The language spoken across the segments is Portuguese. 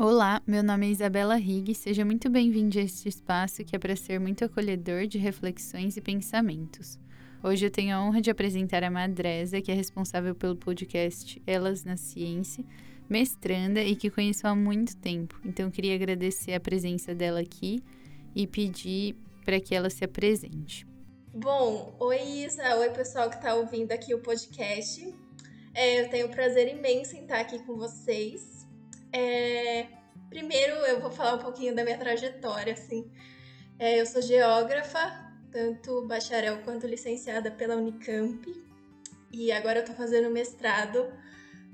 Olá, meu nome é Isabela Rigg. Seja muito bem-vindo a este espaço que é para ser muito acolhedor de reflexões e pensamentos. Hoje eu tenho a honra de apresentar a Madresa, que é responsável pelo podcast Elas na Ciência, mestranda e que conheço há muito tempo. Então queria agradecer a presença dela aqui e pedir para que ela se apresente. Bom, oi Isa, oi pessoal que está ouvindo aqui o podcast. É, eu tenho o prazer imenso em estar aqui com vocês. É, primeiro, eu vou falar um pouquinho da minha trajetória, assim. É, eu sou geógrafa, tanto bacharel quanto licenciada pela Unicamp. E agora eu estou fazendo mestrado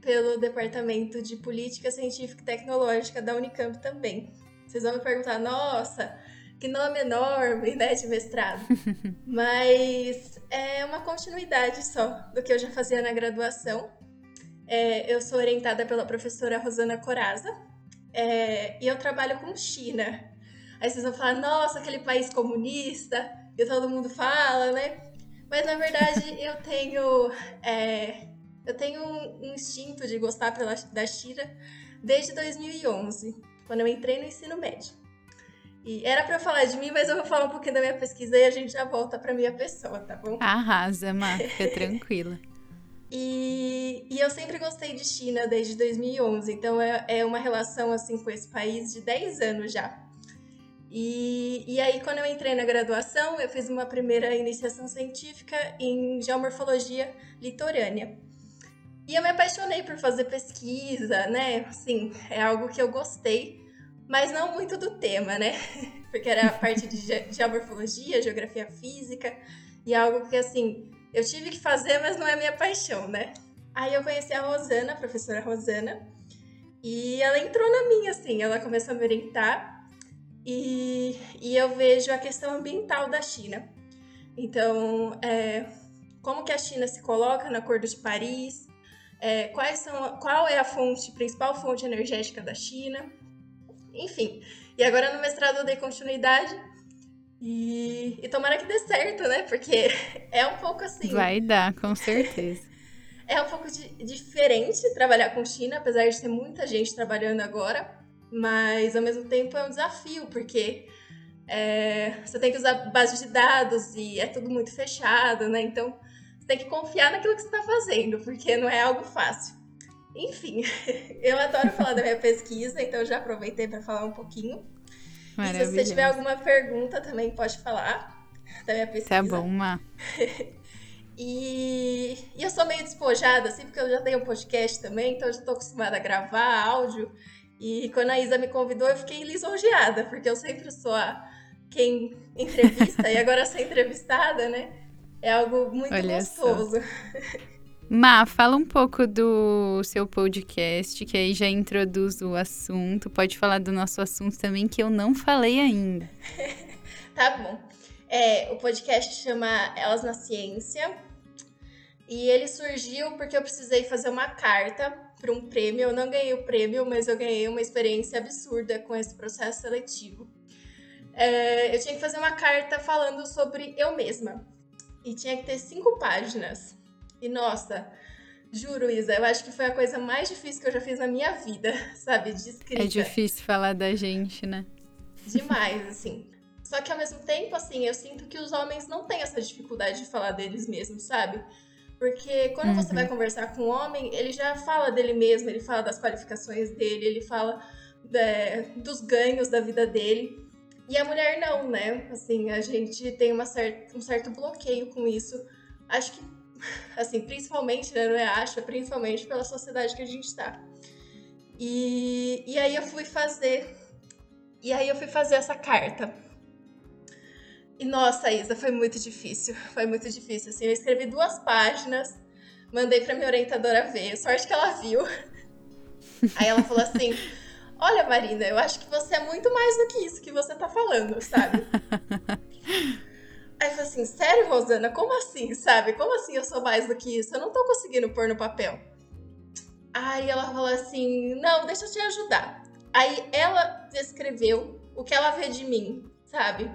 pelo Departamento de Política Científica e Tecnológica da Unicamp também. Vocês vão me perguntar, nossa, que nome enorme, né, de mestrado. Mas é uma continuidade só do que eu já fazia na graduação. É, eu sou orientada pela professora Rosana Coraza é, e eu trabalho com China. Aí vocês vão falar, nossa, aquele país comunista, e todo mundo fala, né? Mas na verdade eu tenho é, eu tenho um instinto de gostar pela, da China desde 2011, quando eu entrei no ensino médio. E era para falar de mim, mas eu vou falar um pouquinho da minha pesquisa e a gente já volta para minha pessoa, tá bom? Arrasa, Má, fica tranquila. E, e, eu sempre gostei de China desde 2011, então é, é uma relação assim com esse país de 10 anos já. E, e aí, quando eu entrei na graduação, eu fiz uma primeira iniciação científica em geomorfologia litorânea. E eu me apaixonei por fazer pesquisa, né? Assim, é algo que eu gostei, mas não muito do tema, né? Porque era a parte de geomorfologia, geografia física, e algo que, assim, eu tive que fazer, mas não é minha paixão, né? Aí eu conheci a Rosana, a professora Rosana, e ela entrou na minha, assim, ela começou a me orientar, e, e eu vejo a questão ambiental da China. Então, é, como que a China se coloca no Acordo de Paris, é, quais são, qual é a fonte, principal fonte energética da China, enfim. E agora no mestrado eu dei continuidade e, e tomara que dê certo, né? Porque é um pouco assim. Vai dar, com certeza. é um pouco de, diferente trabalhar com China, apesar de ter muita gente trabalhando agora. Mas ao mesmo tempo é um desafio, porque é, você tem que usar base de dados e é tudo muito fechado, né? Então você tem que confiar naquilo que você está fazendo, porque não é algo fácil. Enfim, eu adoro falar da minha pesquisa, então já aproveitei para falar um pouquinho. E se você tiver alguma pergunta, também pode falar da minha pesquisa. Tá bom, Má. e, e eu sou meio despojada, assim, porque eu já tenho um podcast também, então eu já tô acostumada a gravar áudio. E quando a Isa me convidou, eu fiquei lisonjeada, porque eu sempre sou a quem entrevista, e agora ser entrevistada, né? É algo muito Olha gostoso. Má, fala um pouco do seu podcast, que aí já introduz o assunto. Pode falar do nosso assunto também, que eu não falei ainda. tá bom. É, o podcast chama Elas na Ciência. E ele surgiu porque eu precisei fazer uma carta para um prêmio. Eu não ganhei o prêmio, mas eu ganhei uma experiência absurda com esse processo seletivo. É, eu tinha que fazer uma carta falando sobre eu mesma. E tinha que ter cinco páginas. E nossa, juro, Isa, eu acho que foi a coisa mais difícil que eu já fiz na minha vida, sabe? De escrita. É difícil falar da gente, né? Demais, assim. Só que ao mesmo tempo, assim, eu sinto que os homens não têm essa dificuldade de falar deles mesmos, sabe? Porque quando uhum. você vai conversar com um homem, ele já fala dele mesmo, ele fala das qualificações dele, ele fala é, dos ganhos da vida dele. E a mulher não, né? Assim, a gente tem uma certa, um certo bloqueio com isso. Acho que assim, principalmente, né, não é acho, é principalmente pela sociedade que a gente está. E, e aí eu fui fazer, e aí eu fui fazer essa carta. E nossa, Isa, foi muito difícil, foi muito difícil, assim, eu escrevi duas páginas, mandei para minha orientadora ver, sorte que ela viu. Aí ela falou assim: Olha, Marina, eu acho que você é muito mais do que isso que você tá falando, sabe? Aí eu falei assim, sério, Rosana? Como assim, sabe? Como assim eu sou mais do que isso? Eu não tô conseguindo pôr no papel. Aí ela falou assim, não, deixa eu te ajudar. Aí ela descreveu o que ela vê de mim, sabe?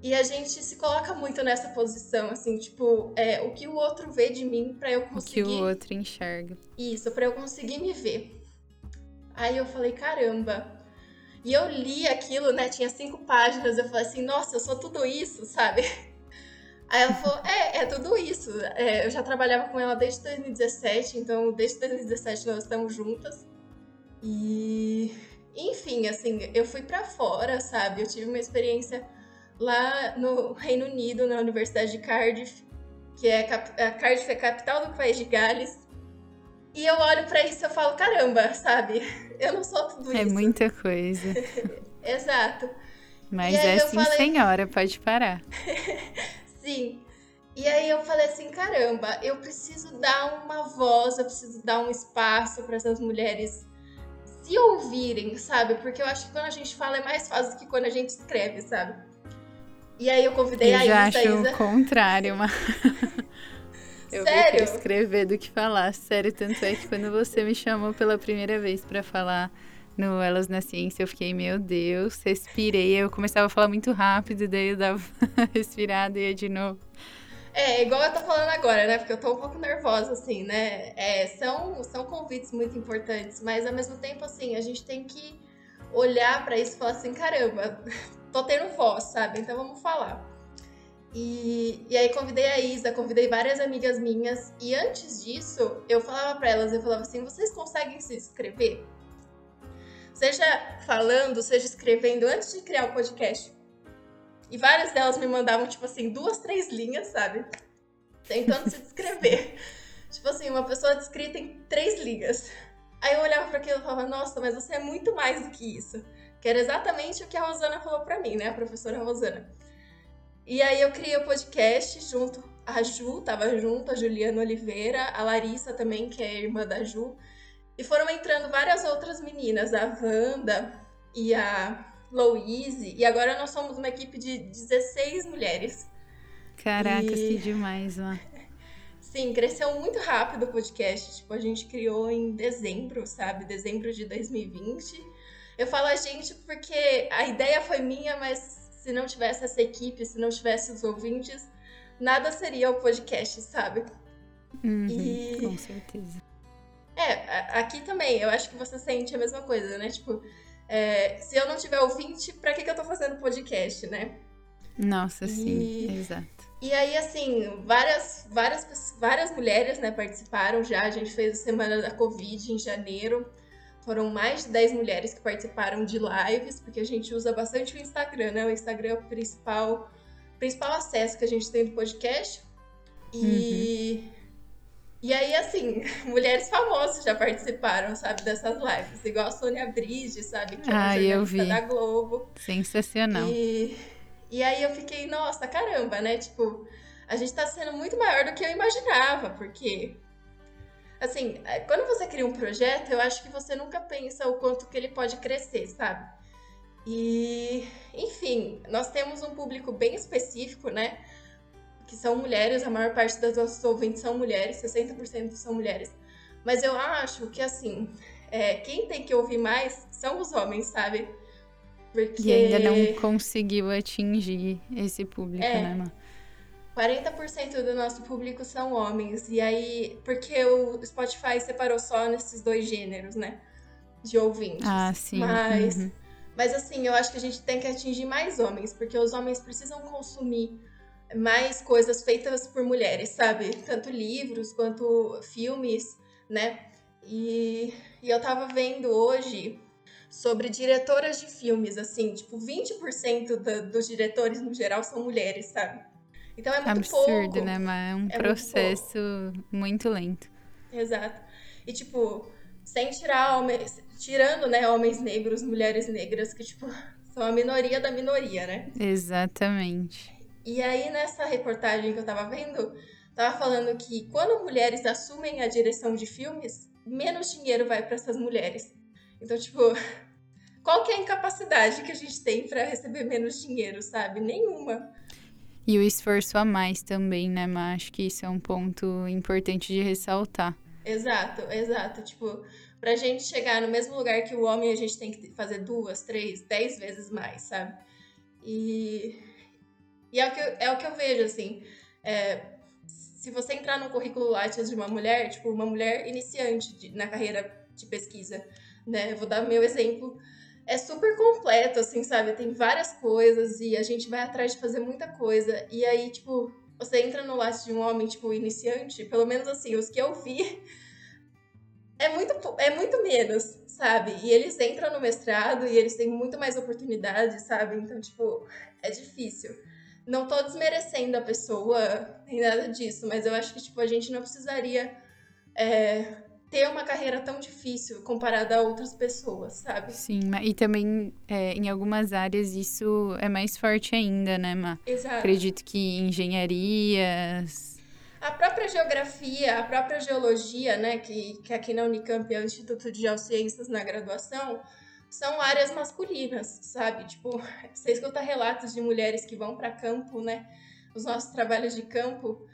E a gente se coloca muito nessa posição, assim, tipo, é, o que o outro vê de mim para eu conseguir. O que o outro enxerga. Isso, para eu conseguir me ver. Aí eu falei, caramba. E eu li aquilo, né? Tinha cinco páginas. Eu falei assim, nossa, eu sou tudo isso, sabe? Aí ela falou, é, é tudo isso. É, eu já trabalhava com ela desde 2017, então desde 2017 nós estamos juntas. E, enfim, assim, eu fui para fora, sabe? Eu tive uma experiência lá no Reino Unido, na Universidade de Cardiff, que é a Cardiff é a capital do país de Gales. E eu olho para isso e eu falo, caramba, sabe? Eu não sou tudo é isso. É muita coisa. Exato. Mas é sim, falei... senhora, pode parar. sim. E aí eu falei assim, caramba, eu preciso dar uma voz, eu preciso dar um espaço para essas mulheres se ouvirem, sabe? Porque eu acho que quando a gente fala é mais fácil do que quando a gente escreve, sabe? E aí eu convidei eu a Isa. Eu acho Isa... o contrário, mas... Eu Sério? prefiro escrever do que falar. Sério, tanto é que quando você me chamou pela primeira vez para falar no Elas na Ciência, eu fiquei, meu Deus, respirei. Eu começava a falar muito rápido, daí eu dava respirada e ia de novo. É, igual eu tô falando agora, né? Porque eu tô um pouco nervosa, assim, né? É, são, são convites muito importantes, mas ao mesmo tempo, assim, a gente tem que olhar para isso e falar assim: caramba, tô tendo voz, sabe? Então vamos falar. E, e aí convidei a Isa, convidei várias amigas minhas. E antes disso, eu falava para elas, eu falava assim, vocês conseguem se inscrever? Seja falando, seja escrevendo antes de criar o podcast. E várias delas me mandavam, tipo assim, duas, três linhas, sabe? Tentando se descrever. tipo assim, uma pessoa descrita em três linhas. Aí eu olhava para aquilo e falava, nossa, mas você é muito mais do que isso. Que era exatamente o que a Rosana falou para mim, né? A professora Rosana. E aí eu criei o podcast junto. A Ju tava junto, a Juliana Oliveira, a Larissa também, que é irmã da Ju. E foram entrando várias outras meninas, a Wanda e a Louise. E agora nós somos uma equipe de 16 mulheres. Caracas, e... que demais, mano. Sim, cresceu muito rápido o podcast. Tipo, a gente criou em dezembro, sabe? Dezembro de 2020. Eu falo a gente porque a ideia foi minha, mas se não tivesse essa equipe, se não tivesse os ouvintes, nada seria o podcast, sabe? Uhum, e... Com certeza. É, aqui também, eu acho que você sente a mesma coisa, né? Tipo, é, se eu não tiver ouvinte, pra que, que eu tô fazendo podcast, né? Nossa, e... sim, exato. E aí, assim, várias, várias, várias mulheres, né, participaram já. A gente fez a Semana da Covid em janeiro. Foram mais de 10 mulheres que participaram de lives, porque a gente usa bastante o Instagram, né? O Instagram é o principal, principal acesso que a gente tem do podcast. E. Uhum. E aí, assim, mulheres famosas já participaram, sabe, dessas lives. Igual a Sônia Bride, sabe? Que é uma ah, jornalista da Globo. Sensacional. E, e aí eu fiquei, nossa, caramba, né? Tipo, a gente tá sendo muito maior do que eu imaginava, porque assim, é, quando você cria um projeto, eu acho que você nunca pensa o quanto que ele pode crescer, sabe? E, enfim, nós temos um público bem específico, né? Que são mulheres, a maior parte das nossas ouvintes são mulheres, 60% são mulheres. Mas eu acho que, assim, é, quem tem que ouvir mais são os homens, sabe? Porque... E ainda não conseguiu atingir esse público, é, né, mano? 40% do nosso público são homens. E aí, porque o Spotify separou só nesses dois gêneros, né? De ouvintes. Ah, sim. Mas, uhum. mas assim, eu acho que a gente tem que atingir mais homens, porque os homens precisam consumir mais coisas feitas por mulheres, sabe? Tanto livros quanto filmes, né? E, e eu tava vendo hoje sobre diretoras de filmes, assim, tipo, 20% da, dos diretores no geral são mulheres, sabe? Então é muito Absurdo, pouco. né? Mas é um é processo muito, muito, lento. Exato. E, tipo, sem tirar homens. Tirando, né, homens negros, mulheres negras, que, tipo, são a minoria da minoria, né? Exatamente. E aí, nessa reportagem que eu tava vendo, tava falando que quando mulheres assumem a direção de filmes, menos dinheiro vai para essas mulheres. Então, tipo, qual que é a incapacidade que a gente tem para receber menos dinheiro, sabe? Nenhuma. E o esforço a mais também, né? Mas acho que isso é um ponto importante de ressaltar. Exato, exato. Tipo, pra gente chegar no mesmo lugar que o homem, a gente tem que fazer duas, três, dez vezes mais, sabe? E, e é, o que eu, é o que eu vejo, assim. É, se você entrar no currículo Lattes de uma mulher, tipo, uma mulher iniciante de, na carreira de pesquisa, né? Vou dar meu exemplo. É super completo, assim, sabe? Tem várias coisas e a gente vai atrás de fazer muita coisa. E aí, tipo, você entra no laço de um homem, tipo, iniciante, pelo menos assim, os que eu vi, é muito, é muito menos, sabe? E eles entram no mestrado e eles têm muito mais oportunidades, sabe? Então, tipo, é difícil. Não tô desmerecendo a pessoa, nem nada disso, mas eu acho que, tipo, a gente não precisaria é, ter uma carreira tão difícil comparada a outras pessoas, sabe? Sim, e também é, em algumas áreas isso é mais forte ainda, né, Ma? Exato. Acredito que engenharias. A própria geografia, a própria geologia, né, que, que aqui na Unicamp é o Instituto de Geociências na graduação, são áreas masculinas, sabe? Tipo, você escuta relatos de mulheres que vão para campo, né? Os nossos trabalhos de campo.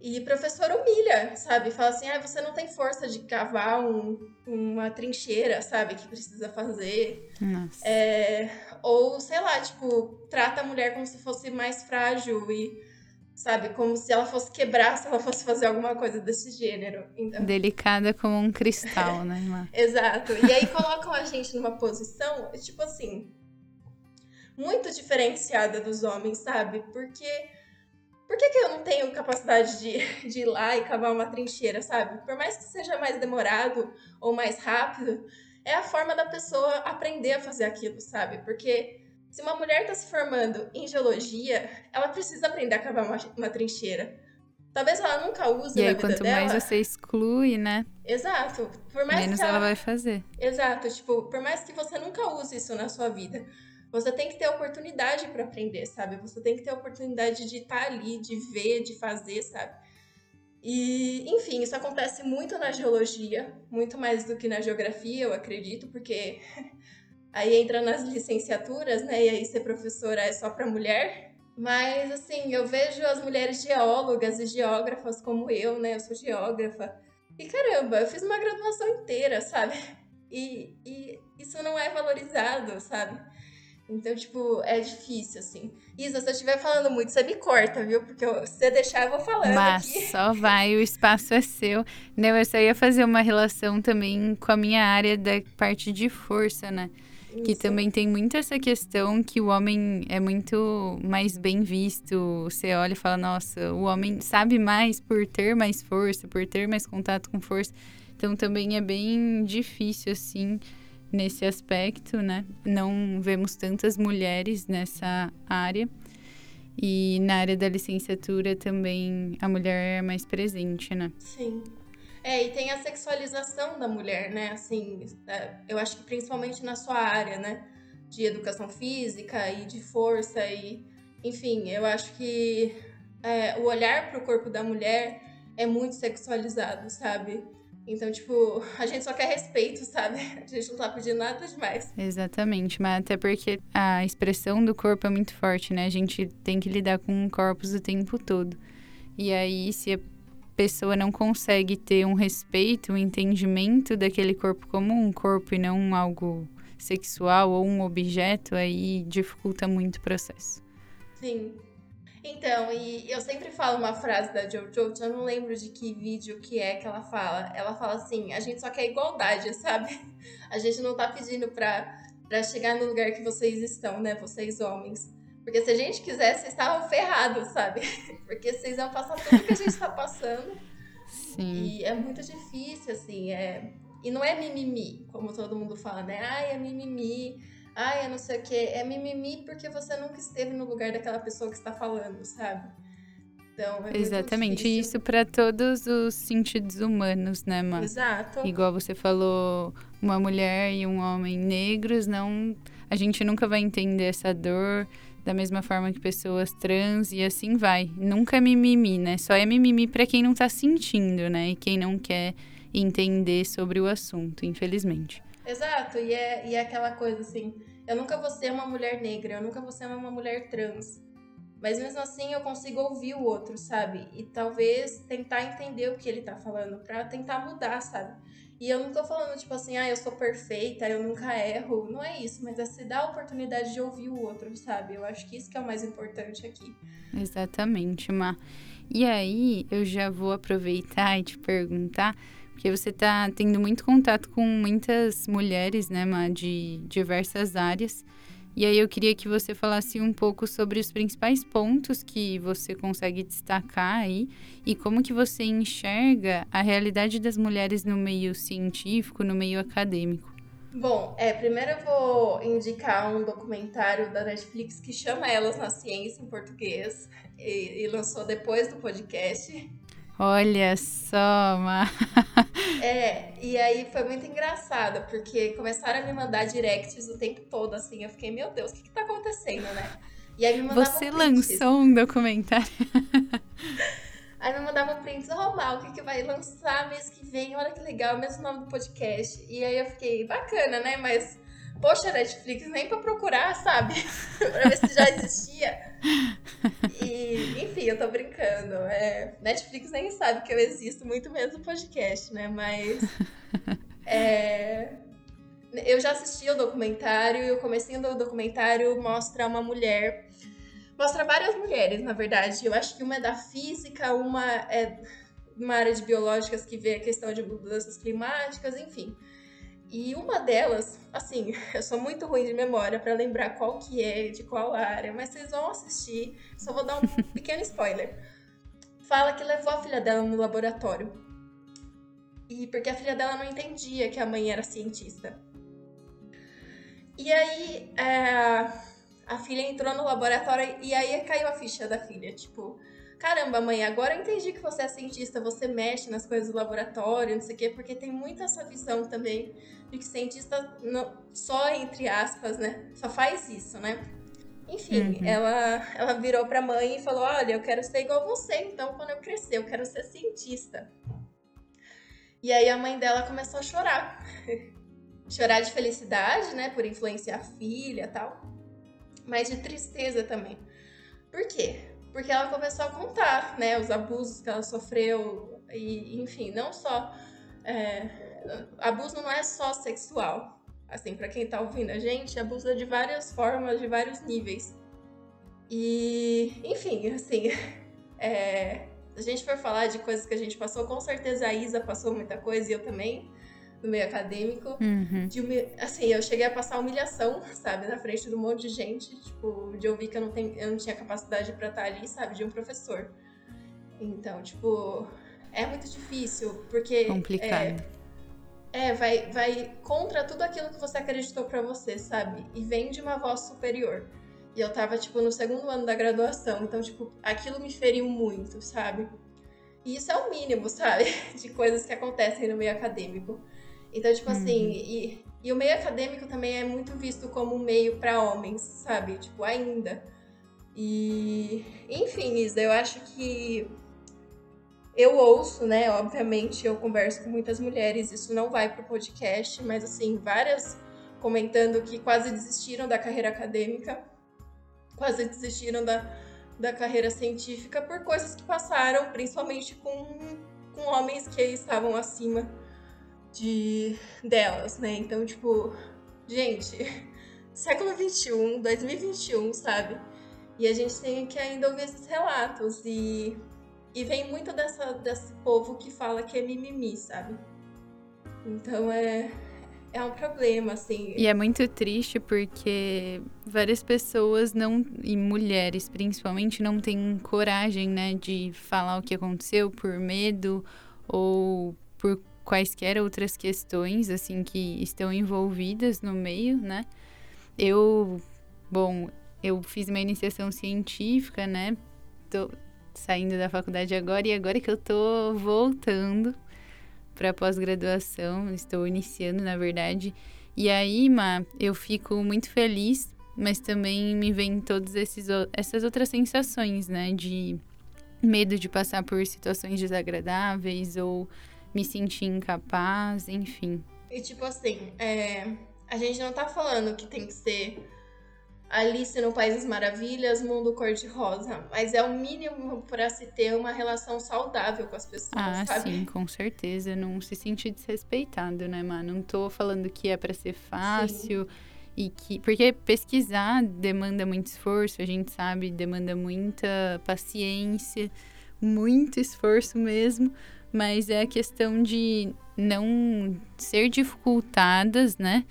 E professor humilha, sabe? Fala assim: ah, você não tem força de cavar um, uma trincheira, sabe? Que precisa fazer. Nossa. É, ou, sei lá, tipo, trata a mulher como se fosse mais frágil e sabe? Como se ela fosse quebrar se ela fosse fazer alguma coisa desse gênero. Então... Delicada como um cristal, né, irmã? Exato. E aí colocam a gente numa posição, tipo assim, muito diferenciada dos homens, sabe? Porque. Por que, que eu não tenho capacidade de, de ir lá e cavar uma trincheira, sabe? Por mais que seja mais demorado ou mais rápido, é a forma da pessoa aprender a fazer aquilo, sabe? Porque se uma mulher está se formando em geologia, ela precisa aprender a cavar uma, uma trincheira. Talvez ela nunca use e na aí, vida quanto dela. mais você exclui, né? Exato. Por mais menos que ela... ela vai fazer. Exato. Tipo, por mais que você nunca use isso na sua vida, você tem que ter oportunidade para aprender, sabe? Você tem que ter oportunidade de estar tá ali, de ver, de fazer, sabe? E, enfim, isso acontece muito na geologia, muito mais do que na geografia, eu acredito, porque Aí entra nas licenciaturas, né? E aí ser professora é só para mulher. Mas, assim, eu vejo as mulheres geólogas e geógrafas como eu, né? Eu sou geógrafa. E caramba, eu fiz uma graduação inteira, sabe? E, e isso não é valorizado, sabe? Então, tipo, é difícil, assim. Isa, se eu estiver falando muito, você me corta, viu? Porque eu, se você deixar, eu vou falando Mas aqui. só vai, o espaço é seu. Não, eu só ia fazer uma relação também com a minha área da parte de força, né? Que também tem muito essa questão que o homem é muito mais bem visto. Você olha e fala, nossa, o homem sabe mais por ter mais força, por ter mais contato com força. Então também é bem difícil, assim, nesse aspecto, né? Não vemos tantas mulheres nessa área. E na área da licenciatura também a mulher é mais presente, né? Sim. É, e tem a sexualização da mulher, né? Assim, é, eu acho que principalmente na sua área, né? De educação física e de força e... Enfim, eu acho que é, o olhar para o corpo da mulher é muito sexualizado, sabe? Então, tipo, a gente só quer respeito, sabe? A gente não tá pedindo nada demais. Exatamente, mas até porque a expressão do corpo é muito forte, né? A gente tem que lidar com corpos o tempo todo. E aí, se pessoa não consegue ter um respeito, um entendimento daquele corpo como um corpo e não algo sexual ou um objeto, aí dificulta muito o processo. Sim. Então, e eu sempre falo uma frase da Jojo, eu não lembro de que vídeo que é que ela fala. Ela fala assim: a gente só quer igualdade, sabe? A gente não tá pedindo pra, pra chegar no lugar que vocês estão, né? Vocês homens. Porque se a gente quisesse, vocês estavam ferrados, sabe? Porque vocês iam passar tudo que a gente tá passando. Sim. E é muito difícil, assim. É... E não é mimimi, como todo mundo fala, né? Ai, é mimimi. Ai, é não sei o quê. É mimimi porque você nunca esteve no lugar daquela pessoa que está falando, sabe? Então, é Exatamente. Isso para todos os sentidos humanos, né, mano? Exato. Igual você falou, uma mulher e um homem negros, não. A gente nunca vai entender essa dor da mesma forma que pessoas trans e assim vai. Nunca é mimimi, né? Só é mimimi para quem não tá sentindo, né? E quem não quer entender sobre o assunto, infelizmente. Exato, e é, e é aquela coisa assim, eu nunca vou ser uma mulher negra, eu nunca vou ser uma mulher trans. Mas mesmo assim eu consigo ouvir o outro, sabe? E talvez tentar entender o que ele tá falando, para tentar mudar, sabe? E eu não tô falando, tipo assim, ah, eu sou perfeita, eu nunca erro. Não é isso, mas é se dar a oportunidade de ouvir o outro, sabe? Eu acho que isso que é o mais importante aqui. Exatamente, Má. E aí, eu já vou aproveitar e te perguntar, Porque você está tendo muito contato com muitas mulheres, né, Ma, de diversas áreas. E aí eu queria que você falasse um pouco sobre os principais pontos que você consegue destacar aí e como que você enxerga a realidade das mulheres no meio científico, no meio acadêmico. Bom, é, primeiro eu vou indicar um documentário da Netflix que chama Elas na Ciência em português e, e lançou depois do podcast. Olha só, Ma. É, e aí foi muito engraçado, porque começaram a me mandar directs o tempo todo, assim. Eu fiquei, meu Deus, o que que tá acontecendo, né? E aí me mandavam Você lançou um documentário. Aí me mandavam prints, ó, oh, Mal, o que, que vai lançar mês que vem? Olha que legal, o mesmo nome do podcast. E aí eu fiquei, bacana, né? Mas, poxa, Netflix, nem pra procurar, sabe? pra ver se já existia. E, enfim, eu tô brincando. É, Netflix nem sabe que eu existo, muito menos o podcast, né? Mas. É, eu já assisti o documentário e o comecinho do documentário mostra uma mulher Mostra várias mulheres, na verdade. Eu acho que uma é da física, uma é uma área de biológicas que vê a questão de mudanças climáticas, enfim. E uma delas, assim, eu sou muito ruim de memória para lembrar qual que é, de qual área, mas vocês vão assistir, só vou dar um pequeno spoiler. Fala que levou a filha dela no laboratório. E porque a filha dela não entendia que a mãe era cientista. E aí, é, a filha entrou no laboratório e aí caiu a ficha da filha. Tipo, caramba, mãe, agora eu entendi que você é cientista, você mexe nas coisas do laboratório, não sei o quê, porque tem muito essa visão também de que cientista não, só entre aspas, né? Só faz isso, né? Enfim, uhum. ela, ela virou pra mãe e falou: Olha, eu quero ser igual você, então quando eu crescer, eu quero ser cientista. E aí a mãe dela começou a chorar. chorar de felicidade, né? Por influenciar a filha e tal mas de tristeza também. Por quê? Porque ela começou a contar, né, os abusos que ela sofreu e, enfim, não só é, abuso não é só sexual. Assim, para quem tá ouvindo a gente, abuso é de várias formas, de vários níveis. E, enfim, assim, é, se a gente for falar de coisas que a gente passou, com certeza a Isa passou muita coisa e eu também no meio acadêmico. Uhum. De, assim, eu cheguei a passar humilhação, sabe, na frente de um monte de gente, tipo, de ouvir que eu não, tenho, eu não tinha capacidade para estar ali, sabe, de um professor. Então, tipo, é muito difícil, porque. Complicado. É, é vai, vai contra tudo aquilo que você acreditou para você, sabe? E vem de uma voz superior. E eu tava, tipo, no segundo ano da graduação, então, tipo, aquilo me feriu muito, sabe? E isso é o mínimo, sabe? De coisas que acontecem no meio acadêmico. Então, tipo assim, uhum. e, e o meio acadêmico também é muito visto como um meio para homens, sabe? Tipo, ainda. E, enfim, Isa, eu acho que eu ouço, né? Obviamente, eu converso com muitas mulheres, isso não vai pro podcast, mas assim, várias comentando que quase desistiram da carreira acadêmica, quase desistiram da, da carreira científica por coisas que passaram, principalmente com, com homens que estavam acima de delas, né? Então, tipo, gente, século 21, 2021, sabe? E a gente tem que ainda ouvir esses relatos e e vem muito dessa desse povo que fala que é mimimi, sabe? Então é é um problema, assim. E é muito triste porque várias pessoas não, e mulheres principalmente, não têm coragem, né, de falar o que aconteceu por medo ou por quaisquer outras questões, assim, que estão envolvidas no meio, né? Eu, bom, eu fiz uma iniciação científica, né? Tô saindo da faculdade agora e agora que eu tô voltando para pós-graduação, estou iniciando, na verdade. E aí, Ma, eu fico muito feliz, mas também me vem todas essas outras sensações, né? De medo de passar por situações desagradáveis ou me sentir incapaz, enfim. E tipo assim, é, a gente não tá falando que tem que ser Alice no País das Maravilhas, mundo cor-de-rosa, mas é o mínimo para se ter uma relação saudável com as pessoas, ah, sabe? sim, com certeza, não se sentir desrespeitado, né, mano? Não tô falando que é para ser fácil sim. e que porque pesquisar demanda muito esforço, a gente sabe, demanda muita paciência, muito esforço mesmo mas é a questão de não ser dificultadas, né?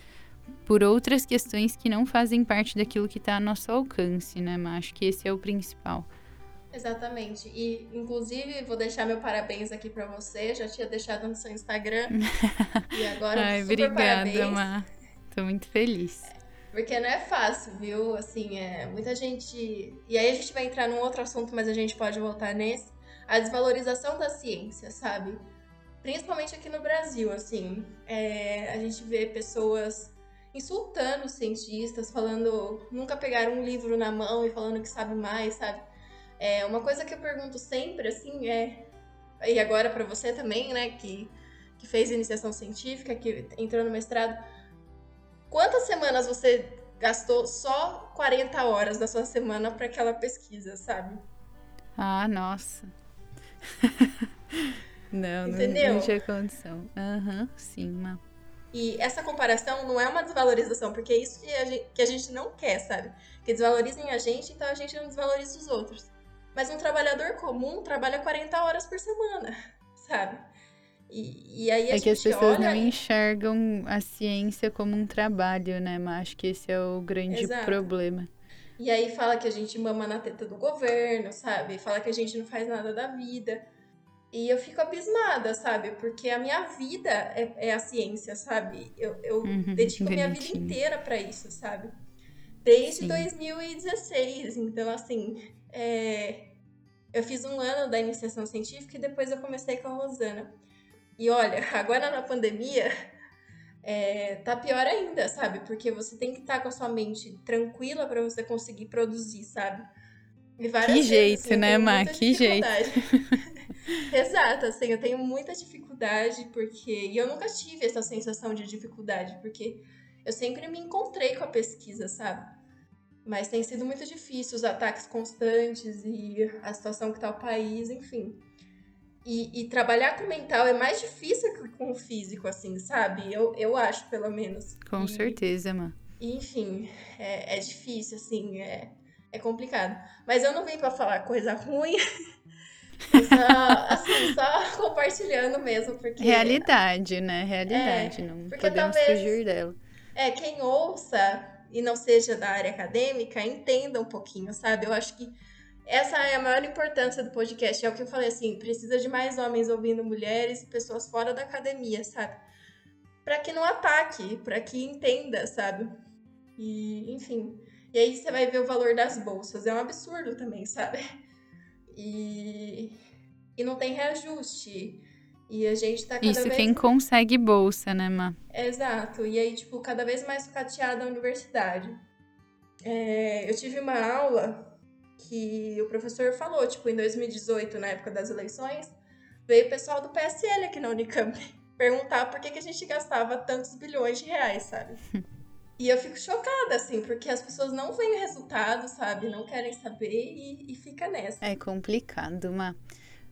Por outras questões que não fazem parte daquilo que está a nosso alcance, né? Mas acho que esse é o principal. Exatamente. E, inclusive, vou deixar meu parabéns aqui para você. Já tinha deixado no seu Instagram. e agora, Ai, super obrigada, parabéns. Má. Tô muito feliz. Porque não é fácil, viu? Assim, é muita gente. E aí a gente vai entrar num outro assunto, mas a gente pode voltar nesse. A desvalorização da ciência, sabe? Principalmente aqui no Brasil, assim. É... A gente vê pessoas insultando cientistas, falando. Nunca pegaram um livro na mão e falando que sabe mais, sabe? É, uma coisa que eu pergunto sempre, assim, é. E agora para você também, né, que, que fez iniciação científica, que entrou no mestrado. Quantas semanas você gastou só 40 horas da sua semana para aquela pesquisa, sabe? Ah, nossa. não, Entendeu? não, tinha condição. Aham, uhum, sim, Má. E essa comparação não é uma desvalorização, porque é isso que a, gente, que a gente não quer, sabe? Que desvalorizem a gente, então a gente não desvaloriza os outros. Mas um trabalhador comum trabalha 40 horas por semana, sabe? E, e aí a é gente que as pessoas olha... não enxergam a ciência como um trabalho, né? Mas acho que esse é o grande Exato. problema. E aí fala que a gente mama na teta do governo, sabe? Fala que a gente não faz nada da vida. E eu fico abismada, sabe? Porque a minha vida é, é a ciência, sabe? Eu, eu Uhum, dedico a minha vida inteira para isso, sabe? Desde Sim. 2016. Então, assim, é, eu fiz um ano da iniciação científica e depois eu comecei com a Rosana. E olha, agora na pandemia, é, tá pior ainda, sabe? Porque você tem que estar com a sua mente tranquila para você conseguir produzir, sabe? E várias Que vezes, jeito, assim, né, Má? muita Que jeito. Exato, assim, eu tenho muita dificuldade porque. E eu nunca tive essa sensação de dificuldade, porque eu sempre me encontrei com a pesquisa, sabe? Mas tem sido muito difícil os ataques constantes e a situação que tá o país, enfim. E, e trabalhar com o mental é mais difícil que com o físico, assim, sabe? Eu, eu acho, pelo menos. Com E- certeza, e, enfim, é, é difícil, assim, é, é complicado. Mas eu não vim pra falar coisa ruim. Só, assim, só compartilhando mesmo, porque. Realidade, né? Realidade. É, não porque podemos talvez- fugir dela. É, quem ouça e não seja da área acadêmica, entenda um pouquinho, sabe? Eu acho que essa é a maior importância do podcast. É o que eu falei assim: precisa de mais homens ouvindo mulheres e pessoas fora da academia, sabe? Pra que não ataque, pra que entenda, sabe? E, enfim. E aí você vai ver o valor das bolsas. É um absurdo também, sabe? E, e não tem reajuste. E a gente tá cada Isso vez quem consegue bolsa, né, Má? Exato. E aí, tipo, cada vez mais sucateada a universidade. É, eu tive uma aula que o professor falou, tipo, em 2018, na época das eleições, veio o pessoal do PSL aqui na Unicamp perguntar por que, que a gente gastava tantos bilhões de reais, sabe? E eu fico chocada, assim, porque as pessoas não veem o resultado, sabe? Não querem saber e, e fica nessa. É complicado, Má.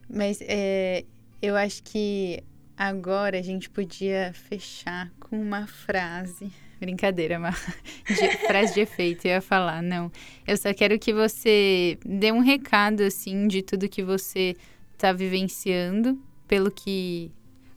Mas é, eu acho que agora a gente podia fechar com uma frase. Brincadeira, Má. De, frase de efeito, eu ia falar. Não. Eu só quero que você dê um recado, assim, de tudo que você tá vivenciando, pelo que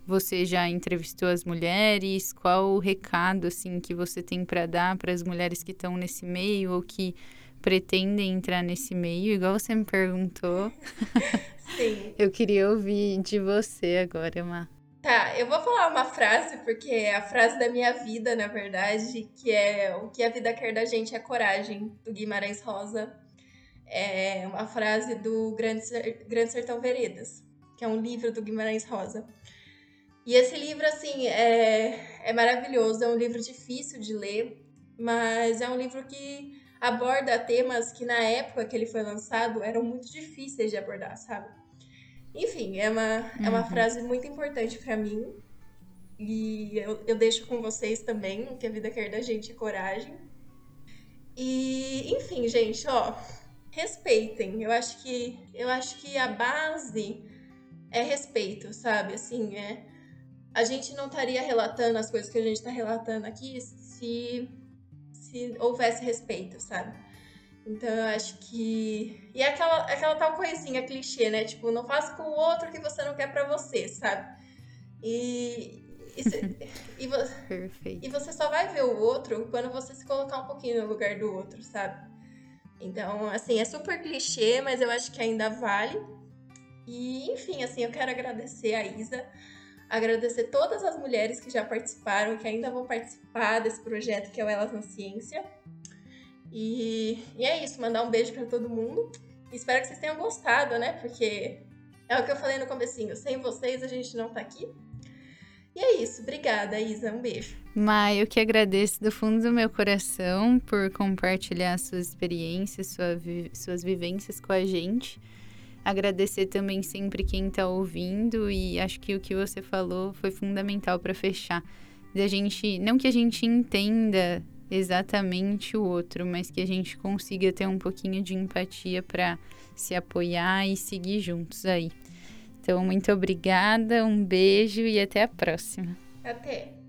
você já entrevistou as mulheres, qual o recado, assim, que você tem para dar para as mulheres que estão nesse meio ou que pretendem entrar nesse meio, igual você me perguntou. Sim. Eu queria ouvir de você agora, Má. Tá, eu vou falar uma frase, porque é a frase da minha vida, na verdade, que é o que a vida quer da gente é coragem, do Guimarães Rosa. É uma frase do Grande, Grande Sertão Veredas, que é um livro do Guimarães Rosa. E esse livro, assim, é, é maravilhoso, é um livro difícil de ler, mas é um livro que aborda temas que na época que ele foi lançado eram muito difíceis de abordar, sabe? Enfim, é uma, é uma Uhum. frase muito importante pra mim. E eu, eu deixo com vocês também, o que a vida quer da gente é coragem. E, enfim, gente, ó, respeitem. Eu acho que eu acho que a base é respeito, sabe? Assim, é a gente não estaria relatando as coisas que a gente está relatando aqui se se houvesse respeito, sabe? Então eu acho que. E é aquela, aquela tal coisinha clichê, né? Tipo, não faça com o outro o que você não quer pra você, sabe? E, E, se, e, vo, Perfeito. e você só vai ver o outro quando você se colocar um pouquinho no lugar do outro, sabe? Então, assim, é super clichê, mas eu acho que ainda vale. E, enfim, assim, eu quero agradecer a Isa, agradecer todas as mulheres que já participaram, que ainda vão participar desse projeto que é o Elas na Ciência. E, e é isso, mandar um beijo para todo mundo. Espero que vocês tenham gostado, né? Porque é o que eu falei no comecinho, sem vocês a gente não tá aqui. E é isso, obrigada, Isa, um beijo. Mai, eu que agradeço do fundo do meu coração por compartilhar suas experiências, sua vi suas vivências com a gente. Agradecer também sempre quem está ouvindo e acho que o que você falou foi fundamental para fechar. Da gente, não que a gente entenda exatamente o outro, mas que a gente consiga ter um pouquinho de empatia para se apoiar e seguir juntos aí. Então, muito obrigada, um beijo e até a próxima. Até!